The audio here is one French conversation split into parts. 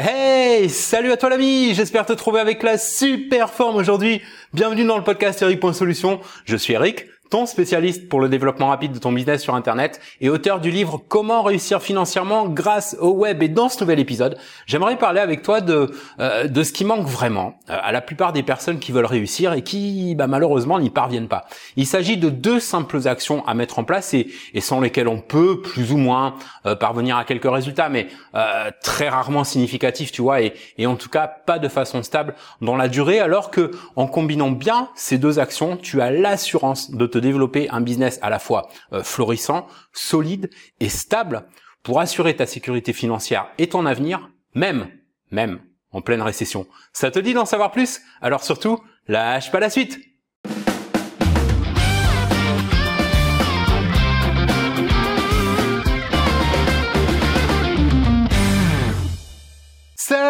Hey, salut à toi l'ami, j'espère te trouver avec la super forme aujourd'hui. Bienvenue dans le podcast Eric.solution. Je suis Eric, ton spécialiste pour le développement rapide de ton business sur Internet et auteur du livre Comment réussir financièrement grâce au web. Et dans ce nouvel épisode, j'aimerais parler avec toi de euh, de ce qui manque vraiment euh, à la plupart des personnes qui veulent réussir et qui bah, malheureusement n'y parviennent pas. Il s'agit de deux simples actions à mettre en place et, et sans lesquelles on peut plus ou moins euh, parvenir à quelques résultats, mais très rarement significatifs, tu vois, et, et en tout cas pas de façon stable dans la durée. Alors que en combinant bien ces deux actions, tu as l'assurance de te développer un business à la fois euh, florissant, solide et stable pour assurer ta sécurité financière et ton avenir, même, même en pleine récession. Ça te dit d'en savoir plus? Alors surtout, lâche pas la suite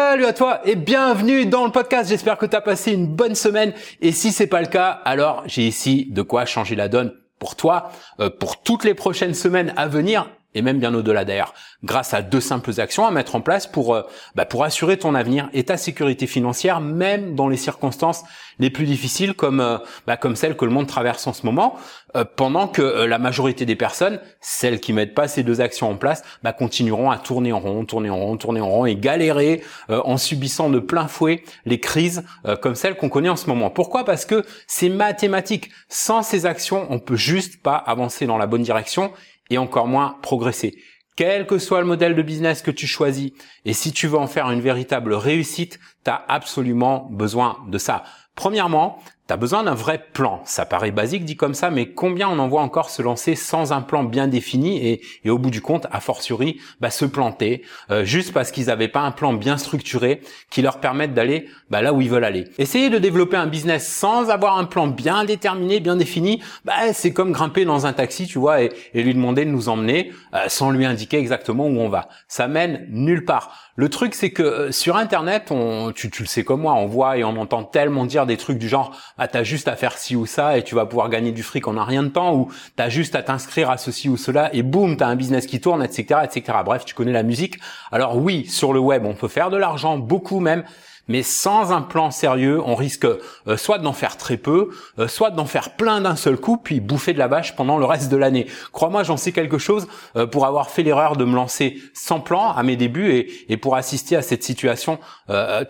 Salut à toi et bienvenue dans le podcast. J'espère que tu as passé une bonne semaine et si c'est pas le cas, alors j'ai ici de quoi changer la donne pour toi euh, pour toutes les prochaines semaines à venir et même bien au-delà d'ailleurs, grâce à deux simples actions à mettre en place pour euh, bah, pour assurer ton avenir et ta sécurité financière, même dans les circonstances les plus difficiles comme euh, bah, comme celles que le monde traverse en ce moment, euh, pendant que la majorité des personnes, celles qui mettent pas ces deux actions en place, bah, continueront à tourner en rond, tourner en rond, tourner en rond et galérer en subissant de plein fouet les crises comme celles qu'on connaît en ce moment. Pourquoi? Parce que c'est mathématique. Sans ces actions, on peut juste pas avancer dans la bonne direction et encore moins progresser. Quel que soit le modèle de business que tu choisis, et si tu veux en faire une véritable réussite, tu as absolument besoin de ça. Premièrement, tu as besoin d'un vrai plan. Ça paraît basique dit comme ça, mais combien on en voit encore se lancer sans un plan bien défini et, et au bout du compte, a fortiori, bah, se planter, euh, juste parce qu'ils n'avaient pas un plan bien structuré qui leur permette d'aller bah, là où ils veulent aller. Essayer de développer un business sans avoir un plan bien déterminé, bien défini, bah, c'est comme grimper dans un taxi, tu vois, et, et lui demander de nous emmener euh, sans lui indiquer exactement où on va. Ça mène nulle part. Le truc, c'est que euh, sur Internet, on, tu, tu le sais comme moi, on voit et on entend tellement dire des trucs du genre ah t'as juste à faire ci ou ça et tu vas pouvoir gagner du fric en un rien de temps ou t'as juste à t'inscrire à ceci ou cela et boum t'as un business qui tourne etc etc bref tu connais la musique. Alors oui sur le web on peut faire de l'argent beaucoup même mais sans un plan sérieux, on risque euh, soit d'en faire très peu, euh, soit d'en faire plein d'un seul coup, puis bouffer de la vache pendant le reste de l'année. Crois-moi, j'en sais quelque chose euh, pour avoir fait l'erreur de me lancer sans plan à mes débuts et, et pour assister à cette situation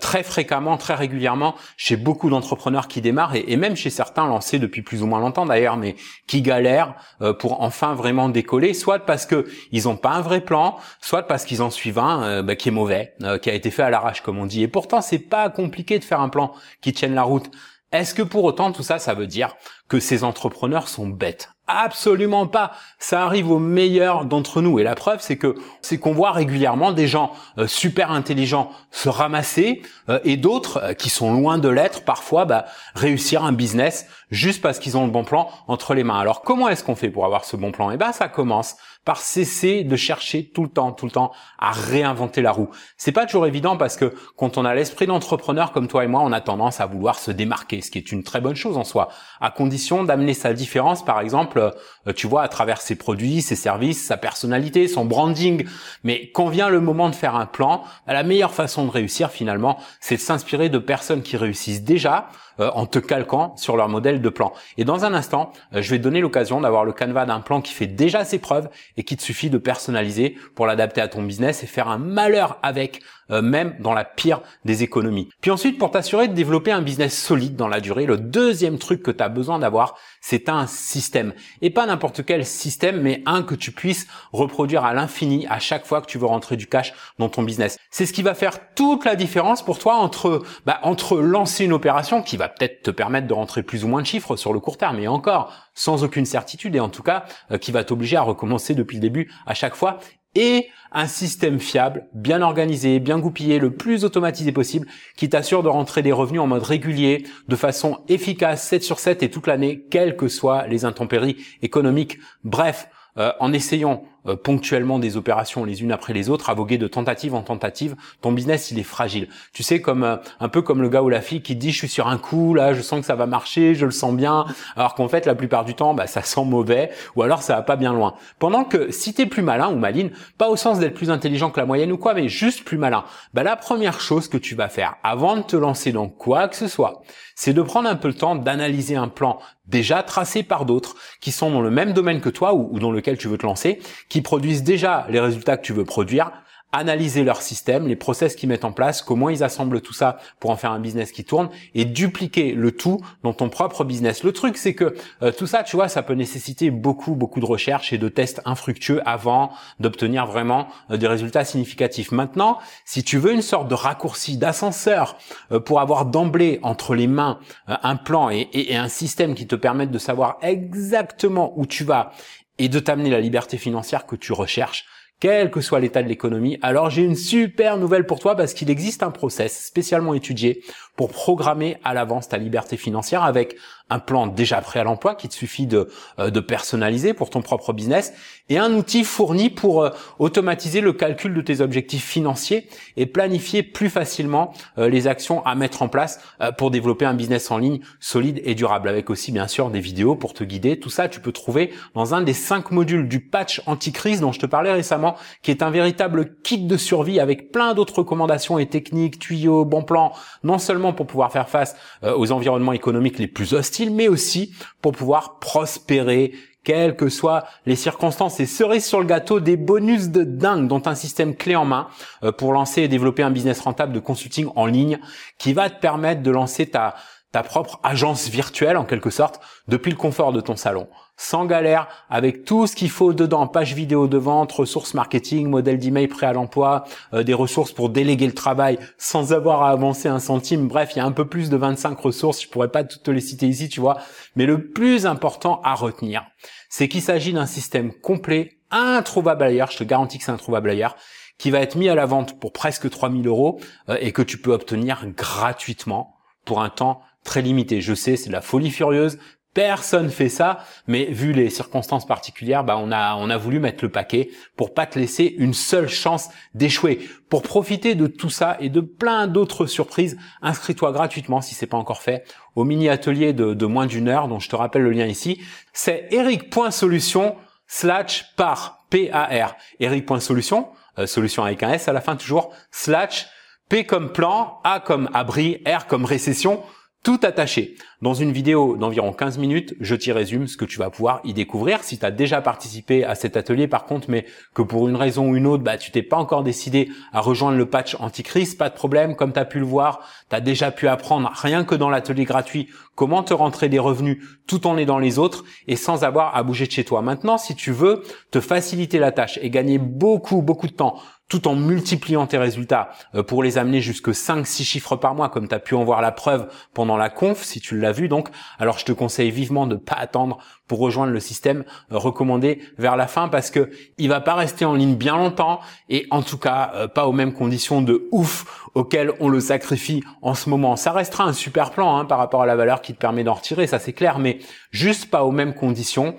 très fréquemment, très régulièrement chez beaucoup d'entrepreneurs qui démarrent et, même chez certains lancés depuis plus ou moins longtemps d'ailleurs, mais qui galèrent pour enfin vraiment décoller, soit parce que ils n'ont pas un vrai plan, soit parce qu'ils en suivent un bah, qui est mauvais, qui a été fait à l'arrache comme on dit. Et pourtant, c'est pas compliqué de faire un plan qui tienne la route. Est-ce que pour autant tout ça, ça veut dire que ces entrepreneurs sont bêtes? Absolument pas. Ça arrive aux meilleurs d'entre nous. Et la preuve, c'est que c'est qu'on voit régulièrement des gens euh, super intelligents se ramasser euh, et d'autres euh, qui sont loin de l'être parfois bah, réussir un business juste parce qu'ils ont le bon plan entre les mains. Alors comment est-ce qu'on fait pour avoir ce bon plan? Eh ben ça commence par cesser de chercher tout le temps, tout le temps à réinventer la roue. C'est pas toujours évident parce que quand on a l'esprit d'entrepreneur comme toi et moi, on a tendance à vouloir se démarquer, ce qui est une très bonne chose en soi, à condition d'amener sa différence, par exemple, euh, tu vois, à travers ses produits, ses services, sa personnalité, son branding. Mais quand vient le moment de faire un plan, la meilleure façon de réussir finalement, c'est de s'inspirer de personnes qui réussissent déjà euh, en te calquant sur leur modèle de plan. Et dans un instant, euh, je vais te donner l'occasion d'avoir le canevas d'un plan qui fait déjà ses preuves et qu'il te suffit de personnaliser pour l'adapter à ton business et faire un malheur avec euh, même dans la pire des économies. Puis ensuite, pour t'assurer de développer un business solide dans la durée, le deuxième truc que tu as besoin d'avoir, c'est un système. Et pas n'importe quel système, mais un que tu puisses reproduire à l'infini à chaque fois que tu veux rentrer du cash dans ton business. C'est ce qui va faire toute la différence pour toi entre, bah, entre lancer une opération qui va peut-être te permettre de rentrer plus ou moins de chiffres sur le court terme, et encore, sans aucune certitude, et en tout cas, euh, qui va t'obliger à recommencer depuis le début à chaque fois, et un système fiable, bien organisé, bien goupillé, le plus automatisé possible, qui t'assure de rentrer des revenus en mode régulier, de façon efficace, 7 sur 7 et toute l'année, quelles que soient les intempéries économiques. Bref, euh, en essayant euh, ponctuellement des opérations les unes après les autres, à voguer de tentative en tentative, ton business il est fragile. Tu sais comme euh, un peu comme le gars ou la fille qui dit je suis sur un coup là, je sens que ça va marcher, je le sens bien, alors qu'en fait la plupart du temps bah, ça sent mauvais ou alors ça va pas bien loin. Pendant que si t'es plus malin ou maline, pas au sens d'être plus intelligent que la moyenne ou quoi, mais juste plus malin, bah la première chose que tu vas faire avant de te lancer dans quoi que ce soit, c'est de prendre un peu le temps d'analyser un plan déjà tracé par d'autres qui sont dans le même domaine que toi ou dans lequel tu veux te lancer, qui produisent déjà les résultats que tu veux produire, analyser leur système, les process qu'ils mettent en place, comment ils assemblent tout ça pour en faire un business qui tourne et dupliquer le tout dans ton propre business. Le truc, c'est que euh, tout ça, tu vois, ça peut nécessiter beaucoup, beaucoup de recherches et de tests infructueux avant d'obtenir vraiment euh, des résultats significatifs. Maintenant, si tu veux une sorte de raccourci, d'ascenseur euh, pour avoir d'emblée entre les mains un plan et, un système qui te permettent de savoir exactement où tu vas et de t'amener la liberté financière que tu recherches, quel que soit l'état de l'économie, alors j'ai une super nouvelle pour toi parce qu'il existe un process spécialement étudié pour programmer à l'avance ta liberté financière avec un plan déjà prêt à l'emploi qu'il te suffit de, euh, de personnaliser pour ton propre business et un outil fourni pour euh, automatiser le calcul de tes objectifs financiers et planifier plus facilement euh, les actions à mettre en place pour développer un business en ligne solide et durable avec aussi bien sûr des vidéos pour te guider. Tout ça, tu peux trouver dans un des cinq modules du patch anti-crise dont je te parlais récemment qui est un véritable kit de survie avec plein d'autres recommandations et techniques, tuyaux, bons plans, non seulement pour pouvoir faire face aux environnements économiques les plus hostiles mais aussi pour pouvoir prospérer. Quelles que soient les circonstances et cerise sur le gâteau des bonus de dingue dont un système clé en main euh, pour lancer et développer un business rentable de consulting en ligne qui va te permettre de lancer ta ta propre agence virtuelle en quelque sorte depuis le confort de ton salon sans galère avec tout ce qu'il faut dedans page vidéo de vente ressources marketing modèle d'email prêt à l'emploi euh, des ressources pour déléguer le travail sans avoir à avancer un centime bref il y a un peu plus de 25 ressources je pourrais pas toutes te les citer ici tu vois mais le plus important à retenir c'est qu'il s'agit d'un système complet introuvable ailleurs je te garantis que c'est introuvable ailleurs qui va être mis à la vente pour presque 3000 euros euh, et que tu peux obtenir gratuitement pour un temps très limité. Je sais, c'est de la folie furieuse. Personne fait ça, mais vu les circonstances particulières, bah on a on a voulu mettre le paquet pour pas te laisser une seule chance d'échouer. Pour profiter de tout ça et de plein d'autres surprises, inscris-toi gratuitement si c'est pas encore fait au mini atelier de, moins d'une heure dont je te rappelle le lien ici. C'est eric.solution slash par P-A-R. Eric.solution, euh, solution avec un S à la fin toujours, slash P comme plan, A comme abri, R comme récession tout attaché. Dans une vidéo d'environ 15 minutes, je t'y résume ce que tu vas pouvoir y découvrir. Si tu as déjà participé à cet atelier par contre, mais que pour une raison ou une autre, bah, tu t'es pas encore décidé à rejoindre le patch anticrise, pas de problème. Comme tu as pu le voir, tu as déjà pu apprendre rien que dans l'atelier gratuit comment te rentrer des revenus tout en aidant les autres et sans avoir à bouger de chez toi. Maintenant, si tu veux te faciliter la tâche et gagner beaucoup, beaucoup de temps tout en multipliant tes résultats euh, pour les amener jusque 5-6 chiffres par mois, comme tu as pu en voir la preuve pendant la conf, si tu l'as vu donc, alors je te conseille vivement de ne pas attendre pour rejoindre le système euh, recommandé vers la fin parce que il va pas rester en ligne bien longtemps et en tout cas euh, pas aux mêmes conditions de ouf auxquelles on le sacrifie en ce moment. Ça restera un super plan hein, par rapport à la valeur qui te permet d'en retirer, ça c'est clair, mais juste pas aux mêmes conditions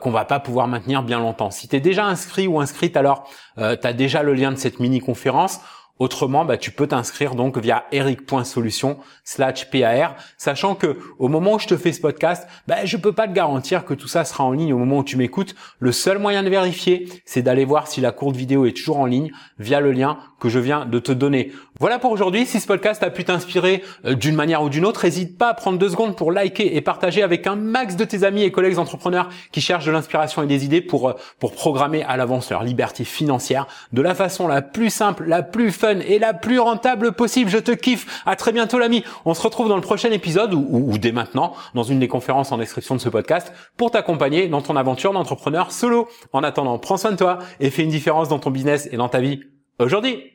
qu'on va pas pouvoir maintenir bien longtemps. Si tu es déjà inscrit ou inscrite, alors tu as déjà le lien de cette mini-conférence. Autrement, bah, tu peux t'inscrire donc via eric.solution slash PAR, sachant que au moment où je te fais ce podcast, bah, je peux pas te garantir que tout ça sera en ligne au moment où tu m'écoutes. Le seul moyen de vérifier, c'est d'aller voir si la courte vidéo est toujours en ligne via le lien que je viens de te donner. Voilà pour aujourd'hui. Si ce podcast a pu t'inspirer euh, d'une manière ou d'une autre, n'hésite pas à prendre deux secondes pour liker et partager avec un max de tes amis et collègues entrepreneurs qui cherchent de l'inspiration et des idées pour, euh, pour programmer à l'avance leur liberté financière de la façon la plus simple, la plus et la plus rentable possible. Je te kiffe. À très bientôt l'ami. On se retrouve dans le prochain épisode ou dès maintenant dans une des conférences en description de ce podcast pour t'accompagner dans ton aventure d'entrepreneur solo. En attendant, prends soin de toi et fais une différence dans ton business et dans ta vie aujourd'hui.